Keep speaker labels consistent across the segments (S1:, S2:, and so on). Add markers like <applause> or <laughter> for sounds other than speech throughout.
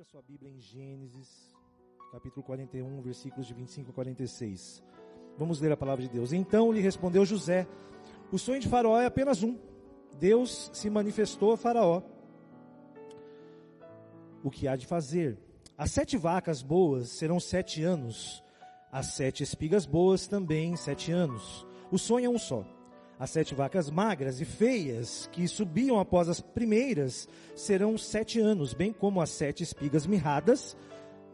S1: Abra sua Bíblia em Gênesis, capítulo 41, versículos de 25 a 46. Vamos ler a palavra de Deus. Então lhe respondeu José: O sonho de Faraó é apenas um. Deus se manifestou a Faraó. O que há de fazer? As sete vacas boas serão sete anos, as sete espigas boas também sete anos. O sonho é um só. As sete vacas magras e feias que subiam após as primeiras serão sete anos, bem como as sete espigas mirradas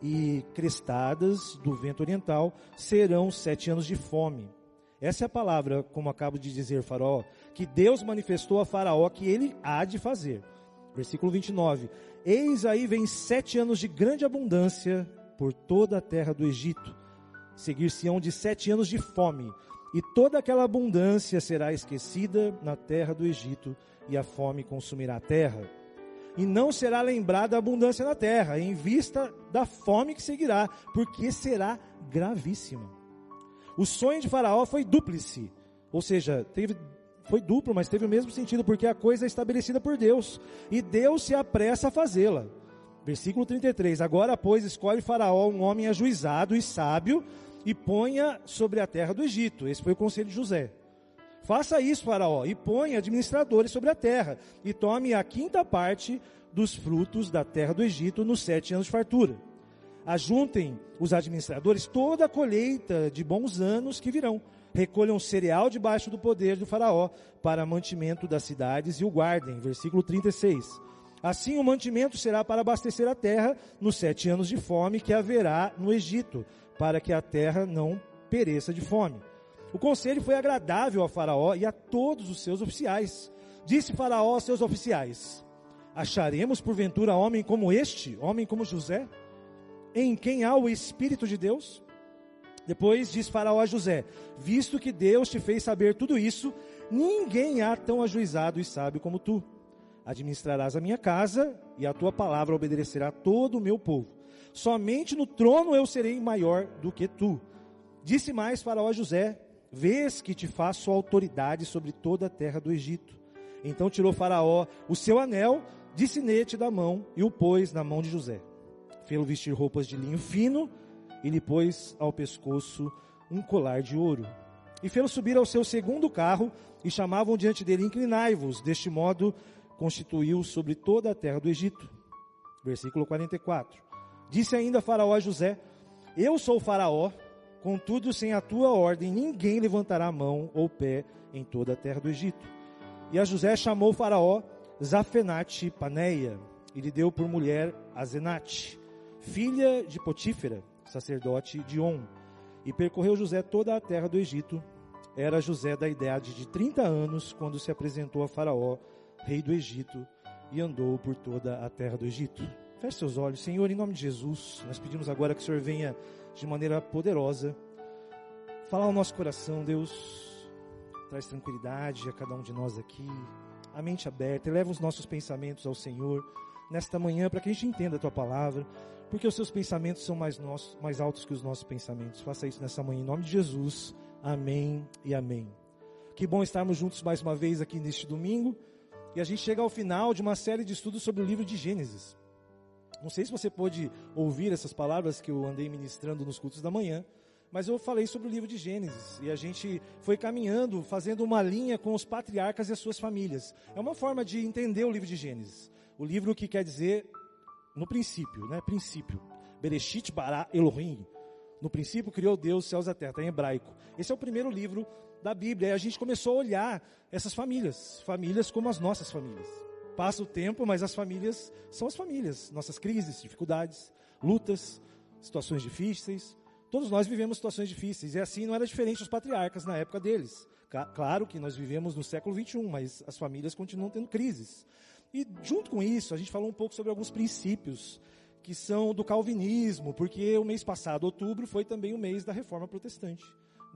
S1: e crestadas do vento oriental serão sete anos de fome. Essa é a palavra, como acabo de dizer, Faraó, que Deus manifestou a Faraó que ele há de fazer. Versículo 29. Eis aí vem sete anos de grande abundância por toda a terra do Egito. Seguir-se-ão de sete anos de fome, e toda aquela abundância será esquecida na terra do Egito, e a fome consumirá a terra. E não será lembrada a abundância na terra, em vista da fome que seguirá, porque será gravíssima. O sonho de Faraó foi dúplice, ou seja, teve, foi duplo, mas teve o mesmo sentido, porque a coisa é estabelecida por Deus, e Deus se apressa a fazê-la. Versículo 33: Agora, pois, escolhe Faraó um homem ajuizado e sábio, e ponha sobre a terra do Egito. Esse foi o conselho de José. Faça isso, Faraó, e ponha administradores sobre a terra, e tome a quinta parte dos frutos da terra do Egito nos sete anos de fartura. Ajuntem os administradores toda a colheita de bons anos que virão. Recolham cereal debaixo do poder do Faraó para mantimento das cidades e o guardem. Versículo 36. Assim o mantimento será para abastecer a terra nos sete anos de fome que haverá no Egito, para que a terra não pereça de fome. O conselho foi agradável a Faraó e a todos os seus oficiais. Disse Faraó aos seus oficiais: Acharemos porventura homem como este, homem como José, em quem há o Espírito de Deus? Depois diz Faraó a José: Visto que Deus te fez saber tudo isso, ninguém há tão ajuizado e sábio como tu. Administrarás a minha casa e a tua palavra obedecerá todo o meu povo. Somente no trono eu serei maior do que tu. Disse mais Faraó José: Vês que te faço autoridade sobre toda a terra do Egito. Então tirou Faraó o seu anel de sinete da mão e o pôs na mão de José. Fê-lo vestir roupas de linho fino e lhe pôs ao pescoço um colar de ouro. E fê-lo subir ao seu segundo carro e chamavam diante dele: Inclinai-vos. Deste modo constituiu sobre toda a terra do Egito. Versículo 44. Disse ainda Faraó a José: Eu sou Faraó, contudo, sem a tua ordem, ninguém levantará mão ou pé em toda a terra do Egito. E a José chamou Faraó Zafenate Paneia, e lhe deu por mulher Azenate, filha de Potífera, sacerdote de On. E percorreu José toda a terra do Egito. Era José da idade de 30 anos quando se apresentou a Faraó, rei do Egito, e andou por toda a terra do Egito. Feche seus olhos, Senhor, em nome de Jesus. Nós pedimos agora que o Senhor venha de maneira poderosa falar ao nosso coração, Deus. Traz tranquilidade a cada um de nós aqui, a mente aberta, eleva os nossos pensamentos ao Senhor nesta manhã para que a gente entenda a tua palavra, porque os seus pensamentos são mais, nossos, mais altos que os nossos pensamentos. Faça isso nessa manhã em nome de Jesus. Amém e amém. Que bom estarmos juntos mais uma vez aqui neste domingo. E a gente chega ao final de uma série de estudos sobre o livro de Gênesis. Não sei se você pôde ouvir essas palavras que eu andei ministrando nos cultos da manhã, mas eu falei sobre o livro de Gênesis e a gente foi caminhando, fazendo uma linha com os patriarcas e as suas famílias. É uma forma de entender o livro de Gênesis. O livro que quer dizer no princípio, né? Princípio. Bereshit bara Elohim. No princípio criou Deus os céus e a terra, tá em hebraico. Esse é o primeiro livro da Bíblia. E a gente começou a olhar essas famílias, famílias como as nossas famílias. Passa o tempo, mas as famílias são as famílias. Nossas crises, dificuldades, lutas, situações difíceis. Todos nós vivemos situações difíceis. E assim não era diferente dos patriarcas na época deles. Claro que nós vivemos no século 21, mas as famílias continuam tendo crises. E junto com isso, a gente falou um pouco sobre alguns princípios que são do calvinismo, porque o mês passado, outubro, foi também o mês da reforma protestante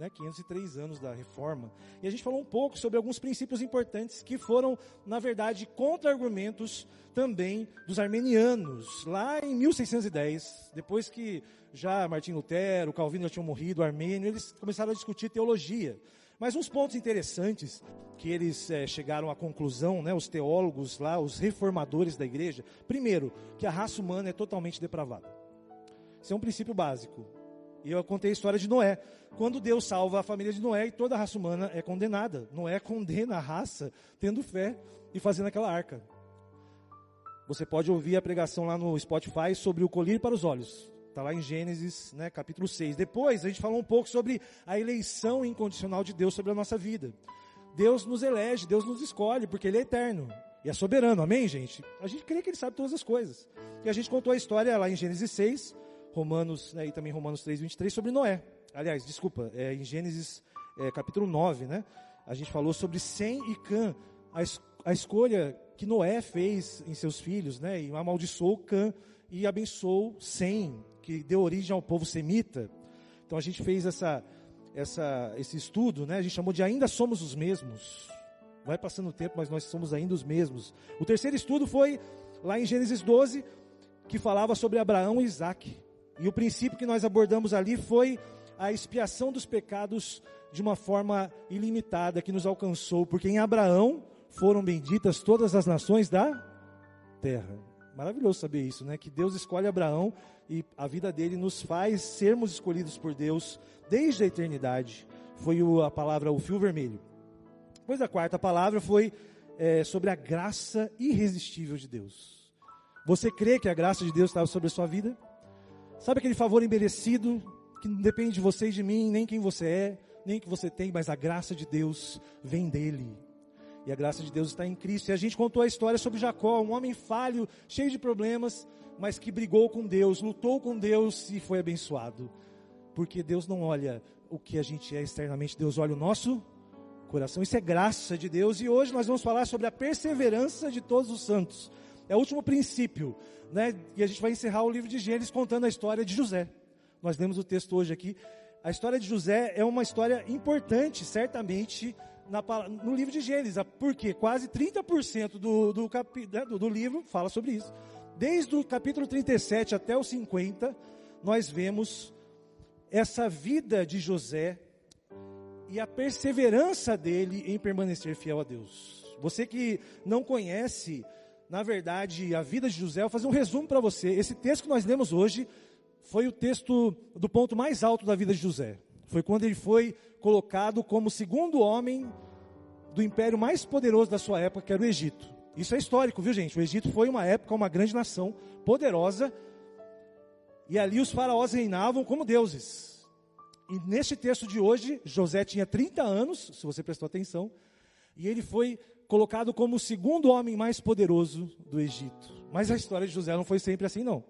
S1: né, 503 anos da reforma. E a gente falou um pouco sobre alguns princípios importantes que foram, na verdade, contra-argumentos também dos armenianos, lá em 1610, depois que já Martim Lutero, Calvino já tinham morrido, Armênio, eles começaram a discutir teologia. Mas uns pontos interessantes que eles é, chegaram à conclusão, né, os teólogos lá, os reformadores da igreja, primeiro, que a raça humana é totalmente depravada. Isso é um princípio básico. E eu contei a história de Noé. Quando Deus salva a família de Noé e toda a raça humana é condenada. Noé condena a raça tendo fé e fazendo aquela arca. Você pode ouvir a pregação lá no Spotify sobre o colírio para os olhos. Está lá em Gênesis, né, capítulo 6. Depois a gente falou um pouco sobre a eleição incondicional de Deus sobre a nossa vida. Deus nos elege, Deus nos escolhe, porque Ele é eterno e é soberano, amém, gente? A gente crê que Ele sabe todas as coisas. E a gente contou a história lá em Gênesis 6, Romanos, né, e também Romanos 3, 23, sobre Noé. Aliás, desculpa, é, em Gênesis é, capítulo 9, né? A gente falou sobre Sem e Cã, a, es a escolha que Noé fez em seus filhos, né? E amaldiçoou Cã e abençoou Sem, que deu origem ao povo semita. Então a gente fez essa, essa, esse estudo, né? A gente chamou de Ainda Somos os Mesmos. Vai passando o tempo, mas nós somos ainda os mesmos. O terceiro estudo foi lá em Gênesis 12, que falava sobre Abraão e Isaac. E o princípio que nós abordamos ali foi a expiação dos pecados de uma forma ilimitada que nos alcançou, porque em Abraão foram benditas todas as nações da terra. Maravilhoso saber isso, né? Que Deus escolhe Abraão e a vida dele nos faz sermos escolhidos por Deus desde a eternidade. Foi a palavra, o fio vermelho. Depois a quarta palavra foi é, sobre a graça irresistível de Deus. Você crê que a graça de Deus estava sobre a sua vida? Sabe aquele favor imerecido que não depende de você e de mim, nem quem você é, nem que você tem, mas a graça de Deus vem dele. E a graça de Deus está em Cristo. E a gente contou a história sobre Jacó, um homem falho, cheio de problemas, mas que brigou com Deus, lutou com Deus e foi abençoado. Porque Deus não olha o que a gente é externamente, Deus olha o nosso coração. Isso é graça de Deus. E hoje nós vamos falar sobre a perseverança de todos os santos. É o último princípio, né? E a gente vai encerrar o livro de Gênesis contando a história de José. Nós lemos o texto hoje aqui. A história de José é uma história importante, certamente, na, no livro de Gênesis, porque quase 30% do, do, capi, né, do, do livro fala sobre isso. Desde o capítulo 37 até o 50, nós vemos essa vida de José e a perseverança dele em permanecer fiel a Deus. Você que não conhece, na verdade, a vida de José, eu vou fazer um resumo para você. Esse texto que nós lemos hoje foi o texto do ponto mais alto da vida de José. Foi quando ele foi colocado como segundo homem do império mais poderoso da sua época, que era o Egito. Isso é histórico, viu gente? O Egito foi uma época, uma grande nação poderosa, e ali os faraós reinavam como deuses. E neste texto de hoje, José tinha 30 anos, se você prestou atenção, e ele foi colocado como o segundo homem mais poderoso do Egito. Mas a história de José não foi sempre assim, não.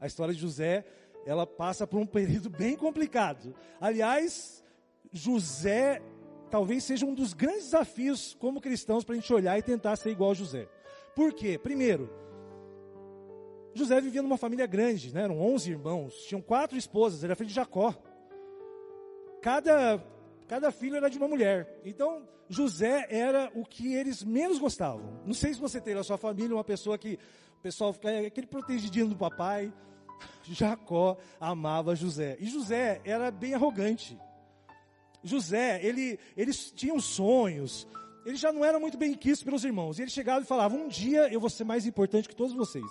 S1: A história de José, ela passa por um período <laughs> bem complicado. Aliás, José talvez seja um dos grandes desafios como cristãos para a gente olhar e tentar ser igual a José. Por quê? Primeiro, José vivia numa família grande, né? eram 11 irmãos, tinham quatro esposas, era filho de Jacó. Cada, cada filho era de uma mulher. Então, José era o que eles menos gostavam. Não sei se você tem na sua família uma pessoa que o pessoal fica é aquele protegidinho do papai, <laughs> Jacó amava José. E José era bem arrogante. José, ele, eles tinham sonhos, ele já não era muito bem quisto pelos irmãos. E ele chegava e falava: Um dia eu vou ser mais importante que todos vocês.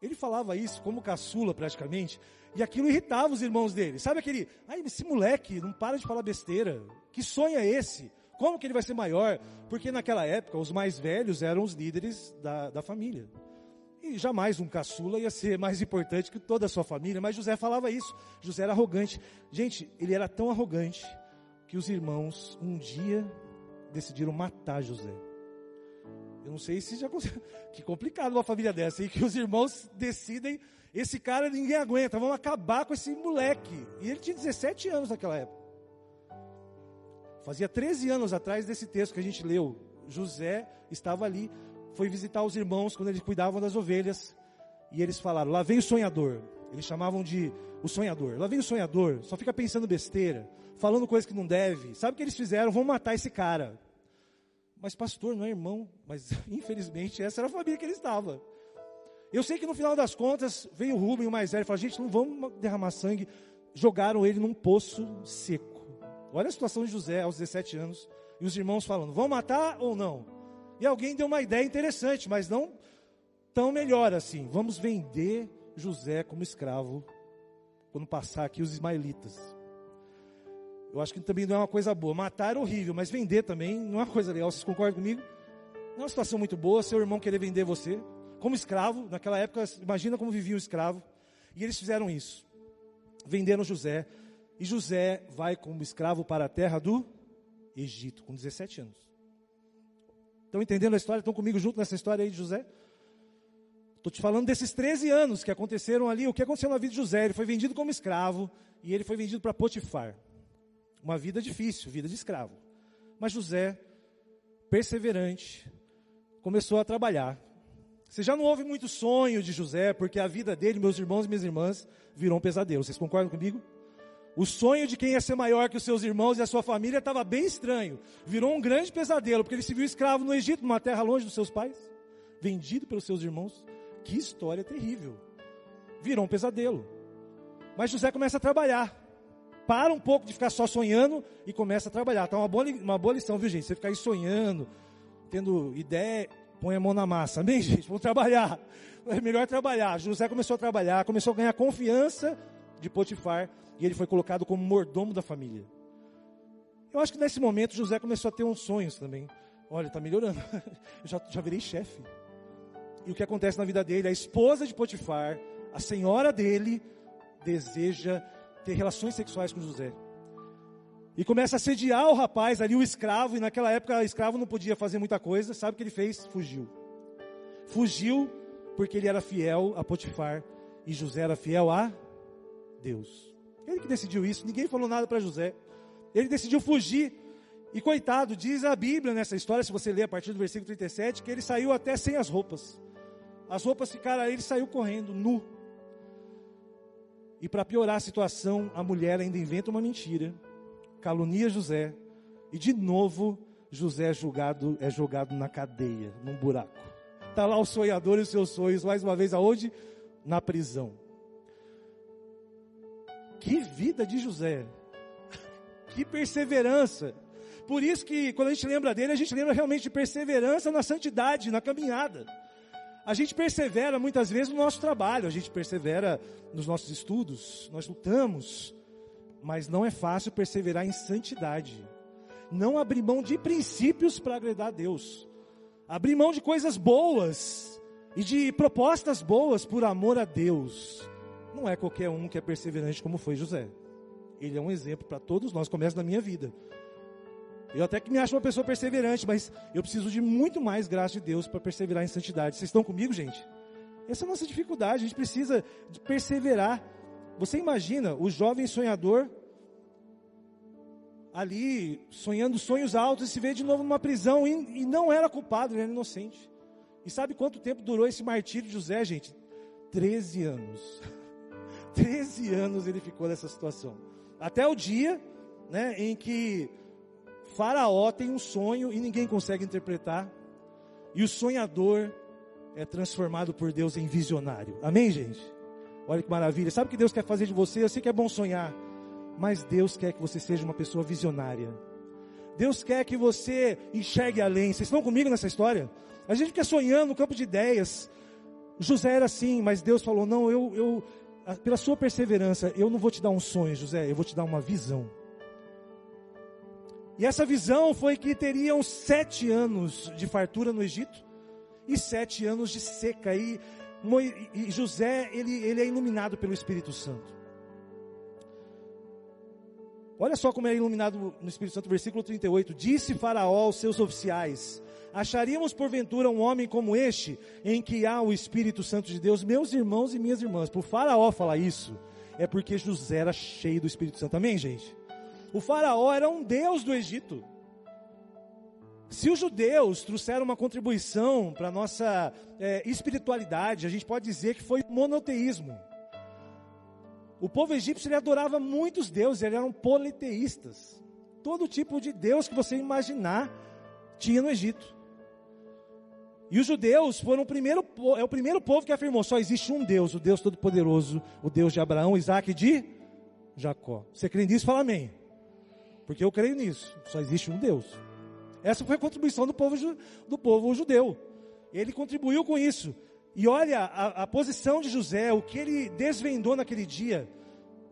S1: Ele falava isso como caçula praticamente, e aquilo irritava os irmãos dele. Sabe aquele, ai, esse moleque não para de falar besteira. Que sonho é esse? Como que ele vai ser maior? Porque naquela época os mais velhos eram os líderes da, da família. E jamais um caçula ia ser mais importante que toda a sua família, mas José falava isso. José era arrogante. Gente, ele era tão arrogante que os irmãos um dia decidiram matar José. Eu não sei se já <laughs> que complicado uma família dessa, e que os irmãos decidem, esse cara ninguém aguenta, vamos acabar com esse moleque. E ele tinha 17 anos naquela época. Fazia 13 anos atrás desse texto que a gente leu. José estava ali foi visitar os irmãos quando eles cuidavam das ovelhas. E eles falaram: lá vem o sonhador. Eles chamavam de o sonhador. Lá vem o sonhador, só fica pensando besteira, falando coisas que não deve. Sabe o que eles fizeram? Vão matar esse cara. Mas pastor, não é irmão. Mas <laughs> infelizmente essa era a família que ele estava. Eu sei que no final das contas veio o Rubem, o mais velho, e falou: gente, não vamos derramar sangue. Jogaram ele num poço seco. Olha a situação de José aos 17 anos. E os irmãos falando: vão matar ou não? E alguém deu uma ideia interessante, mas não tão melhor assim. Vamos vender José como escravo quando passar aqui os ismaelitas. Eu acho que também não é uma coisa boa. Matar é horrível, mas vender também não é uma coisa legal. Vocês concordam comigo? Não é uma situação muito boa seu irmão querer vender você como escravo. Naquela época, imagina como vivia o escravo. E eles fizeram isso. Venderam José. E José vai como escravo para a terra do Egito, com 17 anos. Estão entendendo a história? Estão comigo junto nessa história aí de José? Estou te falando desses 13 anos que aconteceram ali. O que aconteceu na vida de José? Ele foi vendido como escravo e ele foi vendido para Potifar. Uma vida difícil, vida de escravo. Mas José, perseverante, começou a trabalhar. Você já não ouve muito sonho de José, porque a vida dele, meus irmãos e minhas irmãs, virou um pesadelo. Vocês concordam comigo? O sonho de quem ia ser maior que os seus irmãos e a sua família estava bem estranho. Virou um grande pesadelo, porque ele se viu escravo no Egito, numa terra longe dos seus pais, vendido pelos seus irmãos. Que história terrível. Virou um pesadelo. Mas José começa a trabalhar. Para um pouco de ficar só sonhando e começa a trabalhar. Tá uma boa, uma boa lição, viu, gente? Você ficar aí sonhando, tendo ideia, põe a mão na massa. Amém, <laughs> gente? Vamos trabalhar. É melhor trabalhar. José começou a trabalhar, começou a ganhar confiança de Potifar e ele foi colocado como mordomo da família. Eu acho que nesse momento José começou a ter uns sonhos também. Olha, está melhorando. <laughs> Eu já, já virei chefe. E o que acontece na vida dele? A esposa de Potifar, a senhora dele, deseja ter relações sexuais com José. E começa a sediar o rapaz ali, o escravo, e naquela época o escravo não podia fazer muita coisa. Sabe o que ele fez? Fugiu. Fugiu porque ele era fiel a Potifar e José era fiel a Deus. Ele que decidiu isso, ninguém falou nada para José. Ele decidiu fugir. E coitado, diz a Bíblia nessa história, se você ler a partir do versículo 37, que ele saiu até sem as roupas. As roupas ficaram ele saiu correndo, nu. E para piorar a situação, a mulher ainda inventa uma mentira, calunia José, e de novo José é julgado, é jogado na cadeia, num buraco. Está lá o sonhador e os seus sonhos, mais uma vez aonde? Na prisão. Que vida de José! <laughs> Que perseverança! Por isso que quando a gente lembra dele, a gente lembra realmente de perseverança na santidade, na caminhada. A gente persevera muitas vezes no nosso trabalho, a gente persevera nos nossos estudos, nós lutamos, mas não é fácil perseverar em santidade. Não abrir mão de princípios para agradar a Deus. Abrir mão de coisas boas e de propostas boas por amor a Deus. Não é qualquer um que é perseverante como foi José. Ele é um exemplo para todos nós, começa na minha vida. Eu até que me acho uma pessoa perseverante, mas eu preciso de muito mais graça de Deus para perseverar em santidade. Vocês estão comigo, gente? Essa é a nossa dificuldade, a gente precisa de perseverar. Você imagina o jovem sonhador ali sonhando sonhos altos e se vê de novo numa prisão e, e não era culpado, ele era inocente. E sabe quanto tempo durou esse martírio de José, gente? Treze anos. <laughs> Treze anos ele ficou nessa situação. Até o dia né, em que Faraó tem um sonho e ninguém consegue interpretar. E o sonhador é transformado por Deus em visionário. Amém, gente? Olha que maravilha. Sabe o que Deus quer fazer de você? Eu sei que é bom sonhar, mas Deus quer que você seja uma pessoa visionária. Deus quer que você enxergue além. Vocês estão comigo nessa história? A gente fica sonhando no campo de ideias. José era assim, mas Deus falou: Não, eu, eu, pela sua perseverança, eu não vou te dar um sonho, José, eu vou te dar uma visão. E essa visão foi que teriam sete anos de fartura no Egito e sete anos de seca. E, e José, ele, ele é iluminado pelo Espírito Santo. Olha só como é iluminado no Espírito Santo, versículo 38. Disse Faraó aos seus oficiais: Acharíamos porventura um homem como este, em que há o Espírito Santo de Deus? Meus irmãos e minhas irmãs, por Faraó falar isso, é porque José era cheio do Espírito Santo. Amém, gente? O faraó era um deus do Egito. Se os judeus trouxeram uma contribuição para a nossa é, espiritualidade, a gente pode dizer que foi monoteísmo. O povo egípcio ele adorava muitos deuses, eles eram politeístas. Todo tipo de deus que você imaginar tinha no Egito. E os judeus foram o primeiro, é o primeiro povo que afirmou: só existe um Deus, o Deus Todo-Poderoso, o Deus de Abraão, Isaac e de Jacó. Você crê nisso? Fala amém. Porque eu creio nisso. Só existe um Deus. Essa foi a contribuição do povo, do povo judeu. Ele contribuiu com isso. E olha a, a posição de José, o que ele desvendou naquele dia.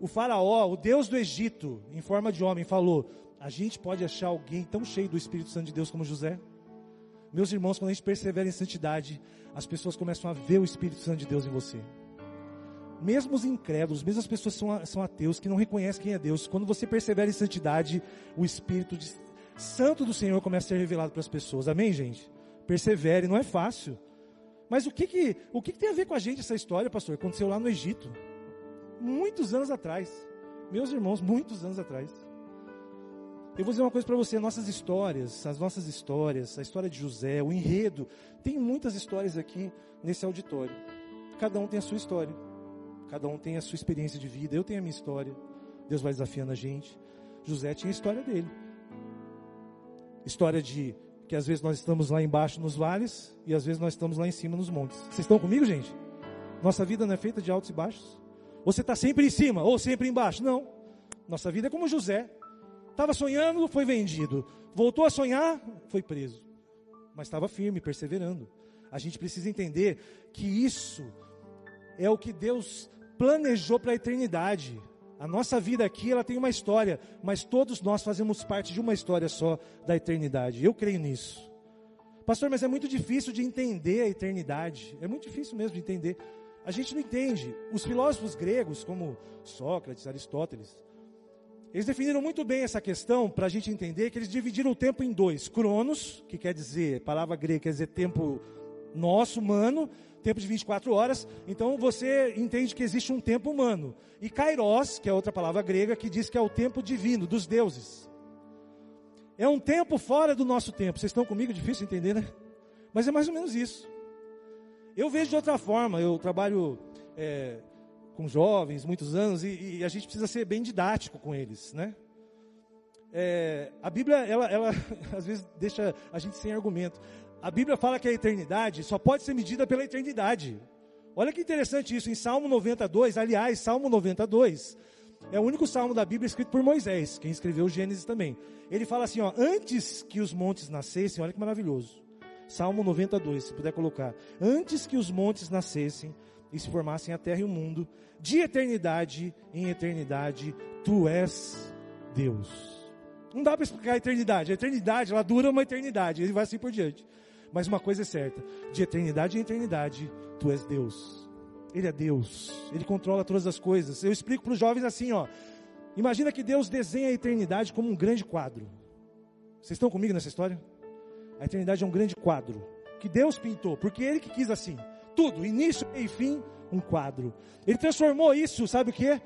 S1: O faraó, o Deus do Egito, em forma de homem, falou: A gente pode achar alguém tão cheio do Espírito Santo de Deus como José? Meus irmãos, quando a gente persevera em santidade, as pessoas começam a ver o Espírito Santo de Deus em você. Mesmo os incrédulos, mesmo as pessoas que são, são ateus, que não reconhecem quem é Deus, quando você persevera em santidade, o Espírito de, Santo do Senhor começa a ser revelado para as pessoas. Amém, gente? Persevere, não é fácil. Mas o que que, o que, que tem a ver com a gente essa história, pastor? Aconteceu lá no Egito. Muitos anos atrás. Meus irmãos, muitos anos atrás. Eu vou dizer uma coisa para você, nossas histórias, as nossas histórias, a história de José, o enredo, tem muitas histórias aqui nesse auditório. Cada um tem a sua história. Cada um tem a sua experiência de vida. Eu tenho a minha história. Deus vai desafiando a gente. José tinha a história dele. História de que às vezes nós estamos lá embaixo nos vales e às vezes nós estamos lá em cima nos montes. Vocês estão comigo, gente? Nossa vida não é feita de altos e baixos. Você está sempre em cima ou sempre embaixo. Não. Nossa vida é como José. Estava sonhando, foi vendido. Voltou a sonhar, foi preso. Mas estava firme, perseverando. A gente precisa entender que isso é o que Deus planejou para a eternidade. A nossa vida aqui, ela tem uma história, mas todos nós fazemos parte de uma história só da eternidade. Eu creio nisso. Pastor, mas é muito difícil de entender a eternidade. É muito difícil mesmo de entender. A gente não entende. Os filósofos gregos, como Sócrates, Aristóteles, eles definiram muito bem essa questão para a gente entender que eles dividiram o tempo em dois: cronos, que quer dizer, palavra grega quer dizer tempo nosso, humano, tempo de 24 horas, então você entende que existe um tempo humano. E kairos, que é outra palavra grega, que diz que é o tempo divino, dos deuses. É um tempo fora do nosso tempo. Vocês estão comigo? Difícil entender, né? Mas é mais ou menos isso. Eu vejo de outra forma. Eu trabalho é, com jovens muitos anos e, e, a gente precisa ser bem didático com eles, né? É, a Bíblia, ela, ela <laughs> às vezes deixa a gente sem argumento. A Bíblia fala que a eternidade só pode ser medida pela eternidade. Olha que interessante isso, em Salmo 92, aliás, Salmo 92, é o único salmo da Bíblia escrito por Moisés, quem escreveu Gênesis também. Ele fala assim, ó, antes que os montes nascessem, olha que maravilhoso. Salmo 92, se puder colocar. Antes que os montes nascessem e se formassem a terra e o mundo, de eternidade em eternidade, tu és Deus. Não dá para explicar a eternidade. A eternidade, ela dura uma eternidade, ele vai assim por diante. Mas uma coisa é certa: de eternidade em eternidade, tu és Deus. Ele é Deus. Ele controla todas as coisas. Eu explico para os jovens assim, ó. Imagina que Deus desenha a eternidade como um grande quadro. Vocês estão comigo nessa história? A eternidade é um grande quadro que Deus pintou, porque Ele que quis assim. Tudo, início e fim, um quadro. Ele transformou isso, sabe o que?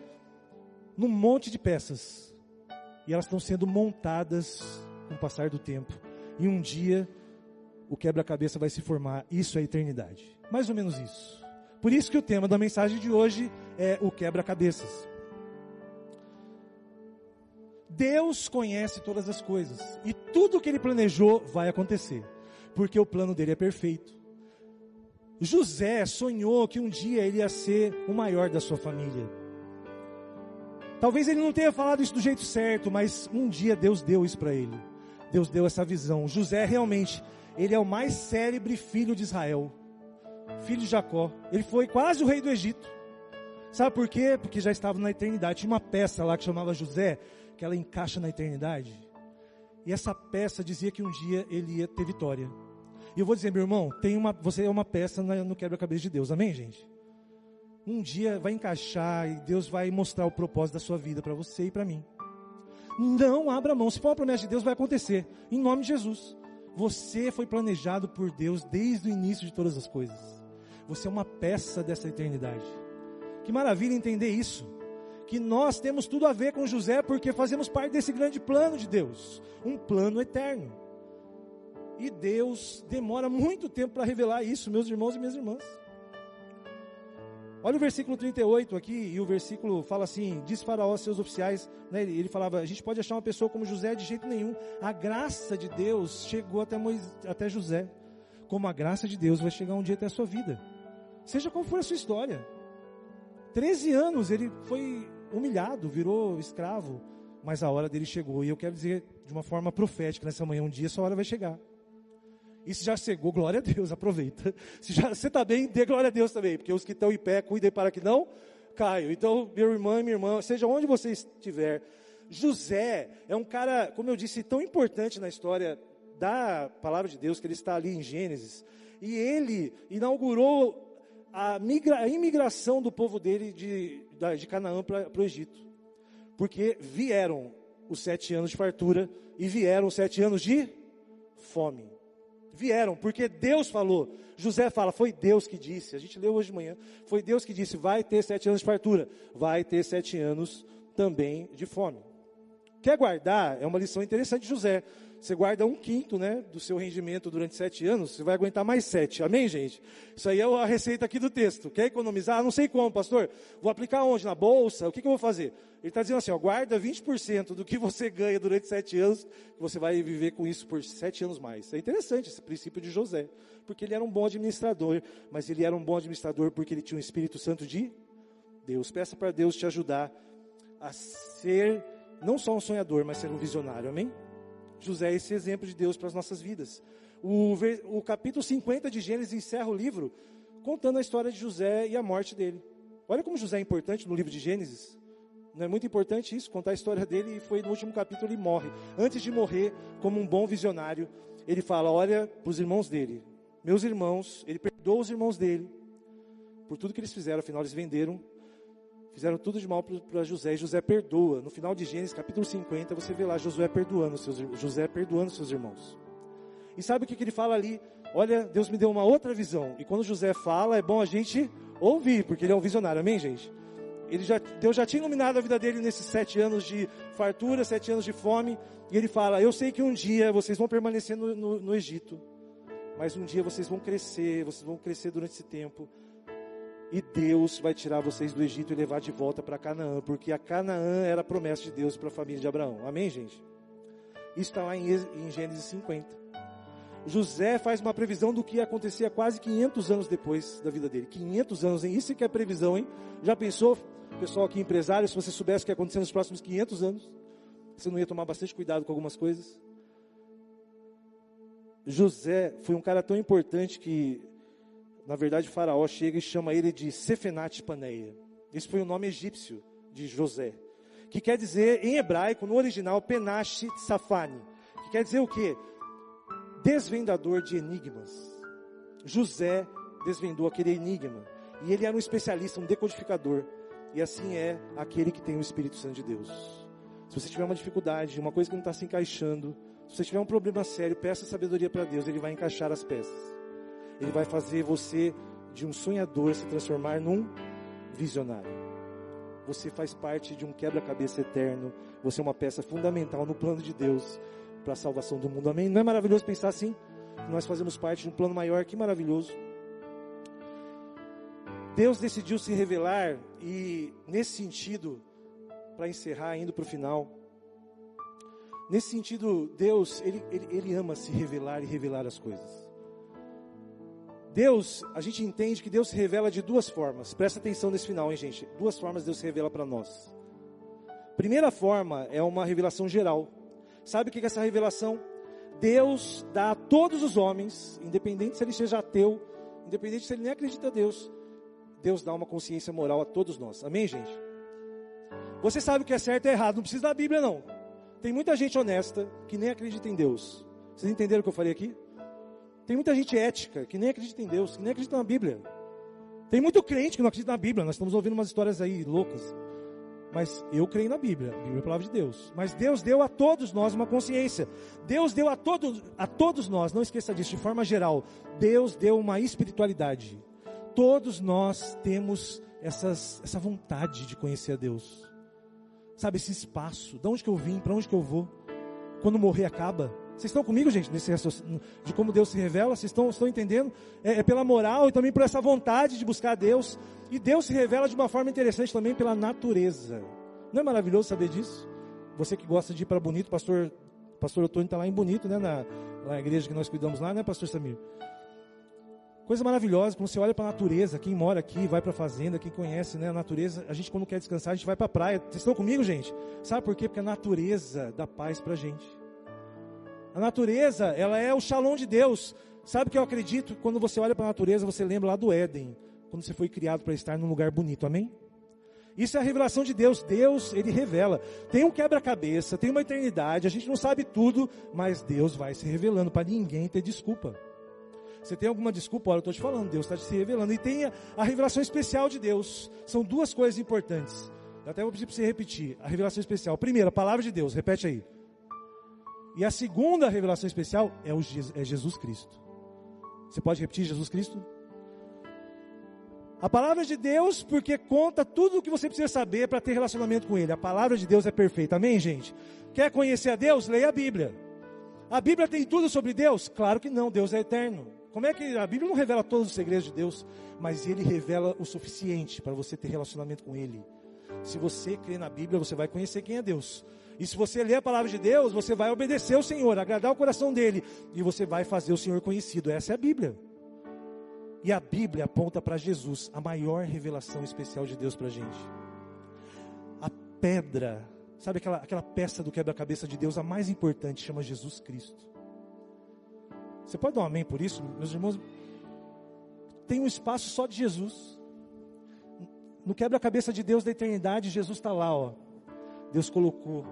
S1: Num monte de peças. E elas estão sendo montadas com o passar do tempo. E um dia o quebra-cabeça vai se formar. Isso é eternidade. Mais ou menos isso. Por isso que o tema da mensagem de hoje é o quebra-cabeças. Deus conhece todas as coisas e tudo que ele planejou vai acontecer, porque o plano dele é perfeito. José sonhou que um dia ele ia ser o maior da sua família. Talvez ele não tenha falado isso do jeito certo, mas um dia Deus deu isso para ele. Deus deu essa visão. José realmente ele é o mais célebre filho de Israel, filho de Jacó. Ele foi quase o rei do Egito. Sabe por quê? Porque já estava na eternidade. Tinha uma peça lá que chamava José, que ela encaixa na eternidade. E essa peça dizia que um dia ele ia ter vitória. E eu vou dizer, meu irmão, tem uma, você é uma peça no quebra-cabeça de Deus, amém, gente? Um dia vai encaixar e Deus vai mostrar o propósito da sua vida para você e para mim. Não abra mão, se for uma promessa de Deus, vai acontecer, em nome de Jesus. Você foi planejado por Deus desde o início de todas as coisas. Você é uma peça dessa eternidade. Que maravilha entender isso. Que nós temos tudo a ver com José porque fazemos parte desse grande plano de Deus um plano eterno. E Deus demora muito tempo para revelar isso, meus irmãos e minhas irmãs. Olha o versículo 38 aqui, e o versículo fala assim: diz Faraó seus oficiais, né, ele, ele, falava, a gente pode achar uma pessoa como José de jeito nenhum. A graça de Deus chegou até, Moisés, até José, como a graça de Deus vai chegar um dia até a sua vida. Seja qual for a sua história. 13 anos ele foi humilhado, virou escravo, mas a hora dele chegou. E eu quero dizer de uma forma profética nessa manhã, um dia sua hora vai chegar. E se já chegou, glória a Deus, aproveita. Se já, você está bem, dê glória a Deus também, porque os que estão em pé, cuidem para que não caiam. Então, meu irmão e minha irmã, seja onde você estiver, José é um cara, como eu disse, tão importante na história da palavra de Deus, que ele está ali em Gênesis, e ele inaugurou a, migra, a imigração do povo dele de, de Canaã para o Egito. Porque vieram os sete anos de fartura e vieram os sete anos de fome. Vieram, porque Deus falou. José fala, foi Deus que disse. A gente leu hoje de manhã. Foi Deus que disse: vai ter sete anos de fartura, vai ter sete anos também de fome. Quer guardar? É uma lição interessante de José. Você guarda um quinto né, do seu rendimento durante sete anos, você vai aguentar mais sete. Amém, gente? Isso aí é a receita aqui do texto. Quer economizar? Ah, não sei como, pastor. Vou aplicar onde? Na bolsa? O que, que eu vou fazer? Ele está dizendo assim: ó, guarda 20% do que você ganha durante sete anos, você vai viver com isso por sete anos mais. É interessante esse princípio de José, porque ele era um bom administrador, mas ele era um bom administrador porque ele tinha o Espírito Santo de Deus. Peça para Deus te ajudar a ser não só um sonhador, mas ser um visionário. Amém? José é esse exemplo de Deus para as nossas vidas. O, o capítulo 50 de Gênesis encerra o livro contando a história de José e a morte dele. Olha como José é importante no livro de Gênesis. Não é muito importante isso, contar a história dele, e foi no último capítulo ele morre. Antes de morrer, como um bom visionário, ele fala: Olha para os irmãos dele, meus irmãos, ele perdoa os irmãos dele, por tudo que eles fizeram, afinal eles venderam Fizeram tudo de mal para José e José perdoa. No final de Gênesis, capítulo 50, você vê lá Josué perdoando seus, José perdoando seus irmãos. E sabe o que, que ele fala ali? Olha, Deus me deu uma outra visão. E quando José fala, é bom a gente ouvir, porque ele é um visionário, amém, gente? Ele já, Deus já tinha iluminado a vida dele nesses sete anos de fartura, sete anos de fome. E ele fala: Eu sei que um dia vocês vão permanecer no, no, no Egito, mas um dia vocês vão crescer, vocês vão crescer durante esse tempo e Deus vai tirar vocês do Egito e levar de volta para Canaã, porque a Canaã era a promessa de Deus para a família de Abraão. Amém, gente? Isso está lá em, Gênesis 50. José faz uma previsão do que ia acontecer quase 500 anos depois da vida dele. 500 anos, hein? Isso que é previsão, hein? Já pensou, pessoal aqui empresário, se você soubesse o que ia acontecer nos próximos 500 anos, você não ia tomar bastante cuidado com algumas coisas? José foi um cara tão importante que na verdade, Faraó chega e chama ele de Sefenat Paneia. Esse foi o nome egípcio de José, que quer dizer em hebraico, no original, Penashi Safani, que quer dizer o quê? Desvendador de enigmas. José desvendou aquele enigma, e ele era um especialista, um decodificador, e assim é aquele que tem o Espírito Santo de Deus. Se você tiver uma dificuldade, uma coisa que não está se encaixando, se você tiver um problema sério, peça sabedoria para Deus, Ele vai encaixar as peças. Ele vai fazer você de um sonhador se transformar num visionário. Você faz parte de um quebra-cabeça eterno. Você é uma peça fundamental no plano de Deus para a salvação do mundo. Amém? Não é maravilhoso pensar assim? Nós fazemos parte de um plano maior, que maravilhoso. Deus decidiu se revelar e, nesse sentido, para encerrar, indo para o final, nesse sentido, Deus, ele, ele, ele ama se revelar e revelar as coisas. Deus, a gente entende que Deus se revela de duas formas. Presta atenção nesse final, hein, gente? Duas formas Deus se revela para nós. Primeira forma é uma revelação geral. Sabe o que é essa revelação? Deus dá a todos os homens, independente se ele seja ateu, independente se ele nem acredita em Deus, Deus dá uma consciência moral a todos nós. Amém, gente? Você sabe o que é certo e errado, não precisa da Bíblia, não. Tem muita gente honesta que nem acredita em Deus. Vocês entenderam o que eu falei aqui? Tem muita gente ética que nem acredita em Deus, que nem acredita na Bíblia. Tem muito crente que não acredita na Bíblia. Nós estamos ouvindo umas histórias aí loucas. Mas eu creio na Bíblia. A Bíblia é a palavra de Deus. Mas Deus deu a todos nós uma consciência. Deus deu a todos, a todos nós, não esqueça disso, de forma geral. Deus deu uma espiritualidade. Todos nós temos essas, essa vontade de conhecer a Deus. Sabe, esse espaço. De onde que eu vim? Para onde que eu vou? Quando morrer acaba. Vocês estão comigo, gente, nesse de como Deus se revela? Vocês estão, estão entendendo? É, é, pela moral e também por essa vontade de buscar Deus. E Deus se revela de uma forma interessante também pela natureza. Não é maravilhoso saber disso? Você que gosta de ir para Bonito, pastor, pastor Otônio está lá em Bonito, né? Na, na igreja que nós cuidamos lá, né, pastor Samir? Coisa maravilhosa, quando você olha para a natureza, quem mora aqui, vai para a fazenda, quem conhece né, a natureza, a gente quando quer descansar, a gente vai para a praia. Vocês estão comigo, gente? Sabe por quê? Porque a natureza dá paz para a gente. A natureza, ela é o shalom de Deus. Sabe o que eu acredito? Quando você olha para a natureza, você lembra lá do Éden, quando você foi criado para estar num lugar bonito, amém? Isso é a revelação de Deus. Deus, ele revela. Tem um quebra-cabeça, tem uma eternidade, a gente não sabe tudo, mas Deus vai se revelando para ninguém ter desculpa. Você tem alguma desculpa? Olha, eu estou te falando, Deus está se revelando. E tem a, a, revelação especial de Deus. São duas coisas importantes. Eu até vou pedir para você repetir. A revelação especial. Primeiro, a palavra de Deus. Repete aí. E a segunda revelação especial é, o, é Jesus Cristo. Você pode repetir Jesus Cristo? A palavra de Deus, porque conta tudo o que você precisa saber para ter relacionamento com Ele. A palavra de Deus é perfeita. Amém, gente? Quer conhecer a Deus? Leia a Bíblia. A Bíblia tem tudo sobre Deus? Claro que não. Deus é eterno. Como é que a Bíblia não revela todos os segredos de Deus, mas ele revela o suficiente para você ter relacionamento com ele. Se você crê na Bíblia, você vai conhecer quem é Deus. E se você ler a palavra de Deus, você vai obedecer o Senhor, agradar o coração dele, e você vai fazer o Senhor conhecido. Essa é a Bíblia. E a Bíblia aponta para Jesus, a maior revelação especial de Deus para a gente. A pedra, sabe aquela, aquela peça do quebra-cabeça de Deus, a mais importante, chama Jesus Cristo. Você pode dar um amém por isso, meus irmãos? Tem um espaço só de Jesus. No quebra-cabeça de Deus da eternidade, Jesus está lá, ó. Deus colocou.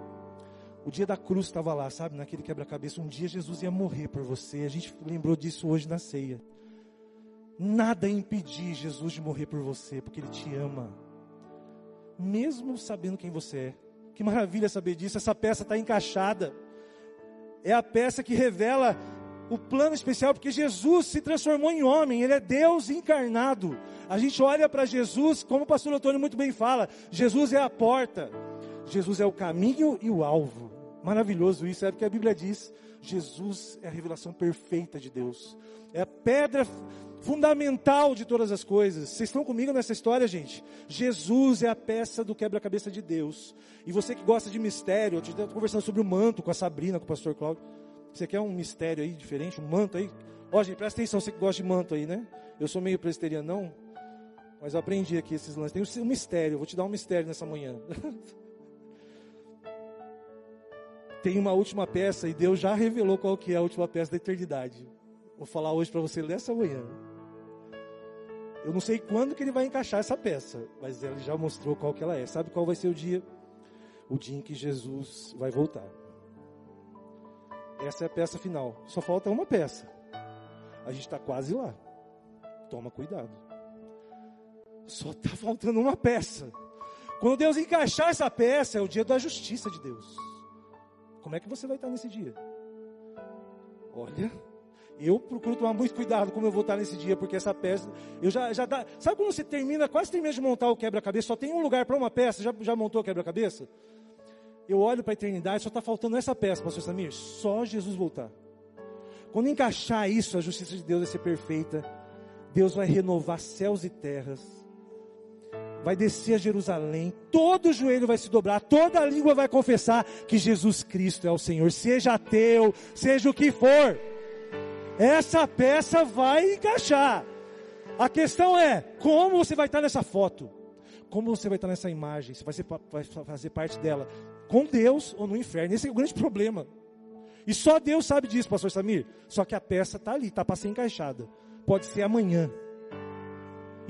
S1: O dia da cruz estava lá, sabe? Naquele quebra-cabeça. Um dia Jesus ia morrer por você. A gente lembrou disso hoje na ceia. Nada impedir Jesus de morrer por você, porque Ele te ama. Mesmo sabendo quem você é. Que maravilha saber disso. Essa peça está encaixada. É a peça que revela o plano especial, porque Jesus se transformou em homem, ele é Deus encarnado. A gente olha para Jesus, como o pastor Antônio muito bem fala, Jesus é a porta, Jesus é o caminho e o alvo. Maravilhoso isso, é porque a Bíblia diz: Jesus é a revelação perfeita de Deus, é a pedra fundamental de todas as coisas. Vocês estão comigo nessa história, gente? Jesus é a peça do quebra-cabeça de Deus. E você que gosta de mistério, eu estou conversando sobre o manto com a Sabrina, com o pastor Cláudio. Você quer um mistério aí diferente, um manto aí? Ó, gente, presta atenção, você que gosta de manto aí, né? Eu sou meio presbiteriano, não, mas eu aprendi aqui esses lances. Tem um mistério, eu vou te dar um mistério nessa manhã. <laughs> Tem uma última peça e Deus já revelou qual que é a última peça da eternidade. Vou falar hoje para você nessa manhã. Eu não sei quando que ele vai encaixar essa peça, mas ele já mostrou qual que ela é. Sabe qual vai ser o dia? O dia em que Jesus vai voltar. Essa é a peça final. Só falta uma peça. A gente está quase lá. Toma cuidado. Só está faltando uma peça. Quando Deus encaixar essa peça, é o dia da justiça de Deus. Como é que você vai estar nesse dia? Olha, eu procuro tomar muito cuidado como eu vou estar nesse dia, porque essa peça, eu já, já dá, sabe quando você termina, quase termina de montar o quebra-cabeça, só tem um lugar para uma peça, já, já montou o quebra-cabeça? eu olho para a eternidade, só está faltando essa peça, pastor Samir, só Jesus voltar. Quando encaixar isso, a justiça de Deus vai ser perfeita. Deus vai renovar céus e terras. Vai descer a Jerusalém, todo joelho vai se dobrar, toda língua vai confessar que Jesus Cristo é o Senhor, seja ateu, seja o que for. Essa peça vai encaixar. A questão é, como você vai estar nessa foto? Como você vai estar nessa imagem? Você vai, ser, vai fazer parte dela com Deus ou no inferno. Esse é o grande problema. E só Deus sabe disso, pastor Samir. Só que a peça está ali, está para ser encaixada. Pode ser amanhã.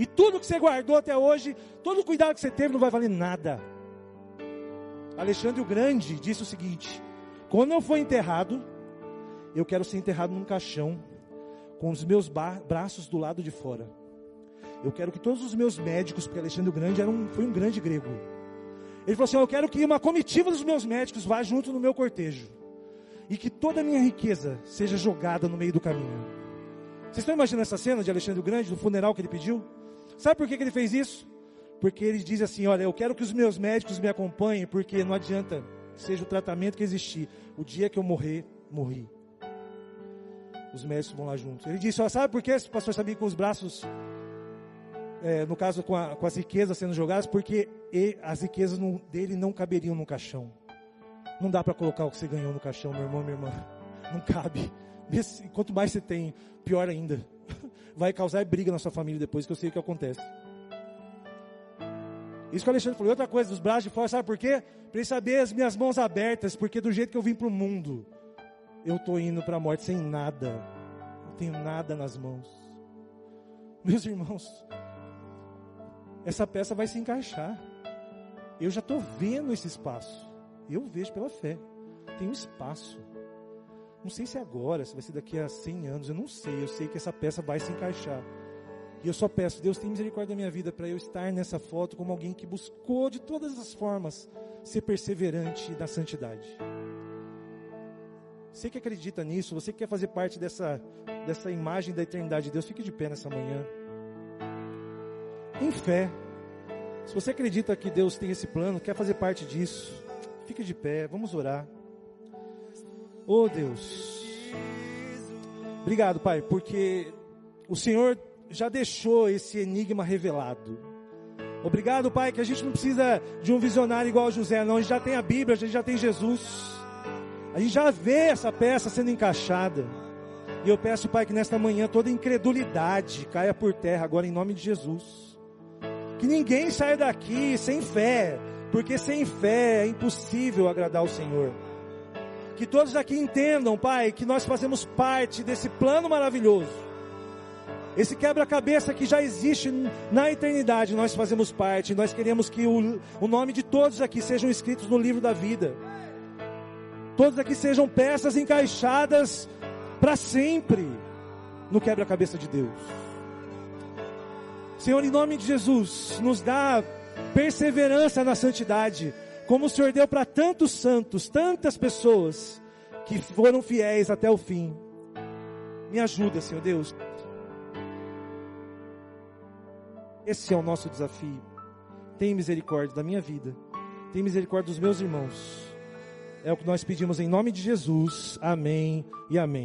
S1: E tudo que você guardou até hoje, todo o cuidado que você teve não vai valer nada. Alexandre o Grande disse o seguinte: quando eu for enterrado, eu quero ser enterrado num caixão, com os meus braços do lado de fora. Eu quero que todos os meus médicos, porque Alexandre o Grande era um, foi um grande grego, ele falou assim: Eu quero que uma comitiva dos meus médicos vá junto no meu cortejo. E que toda a minha riqueza seja jogada no meio do caminho. Vocês estão imaginando essa cena de Alexandre o Grande, do funeral que ele pediu? Sabe por que, que ele fez isso? Porque ele diz assim: Olha, eu quero que os meus médicos me acompanhem, porque não adianta, seja o tratamento que existir. O dia que eu morrer, morri. Os médicos vão lá juntos. Ele disse: Olha, sabe por que esse pastor sabia com os braços é, no caso com, a, com, as riquezas sendo jogadas, porque e, as riquezas não, dele não caberiam no caixão. Não dá para colocar o que você ganhou no caixão, meu irmão, minha irmã. Não cabe. Quanto mais você tem, pior ainda. <coughs> vai causar briga na sua família depois, que eu sei o que acontece. Isso que o Alexandre falou. outra coisa, dos braços de fora, sabe por quê? Para ele saber as minhas mãos abertas, porque do jeito que eu vim para o mundo, eu estou indo para a morte sem nada. Não tenho nada nas mãos. Meus irmãos, essa peça vai se encaixar. Eu já estou vendo esse espaço. Eu vejo pela fé. Tem um espaço. Não sei se é agora, se vai ser daqui a 100 anos, eu não sei. Eu sei que essa peça vai se encaixar. E eu só peço, Deus tem misericórdia da minha vida para eu estar nessa foto como alguém que buscou de todas as formas ser perseverante na santidade. Você que acredita nisso, você que quer fazer parte dessa, dessa imagem da eternidade de Deus, fique de pé nessa manhã. Em fé. Se você acredita que Deus tem esse plano, quer fazer parte disso, fique de pé, vamos orar. Oh Deus. Obrigado, Pai, porque o Senhor já deixou esse enigma revelado. Obrigado, Pai, que a gente não precisa de um visionário igual a José, não. A gente já tem a Bíblia, a gente já tem Jesus. A gente já vê essa peça sendo encaixada. E eu peço, Pai, que nesta manhã toda incredulidade caia por terra agora em nome de Jesus. Que ninguém saia daqui sem fé, porque sem fé é impossível agradar o Senhor. Que todos aqui entendam, Pai, que nós fazemos parte desse plano maravilhoso esse quebra-cabeça que já existe na eternidade, nós fazemos parte. Nós queremos que o, o nome de todos aqui sejam escritos no livro da vida. Todos aqui sejam peças encaixadas para sempre no quebra-cabeça de Deus. Senhor, em nome de Jesus, nos dá perseverança na santidade, como o Senhor deu para tantos santos, tantas pessoas que foram fiéis até o fim. Me ajuda, Senhor Deus. Esse é o nosso desafio. Tem misericórdia da minha vida. Tem misericórdia dos meus irmãos. É o que nós pedimos em nome de Jesus. Amém e amém.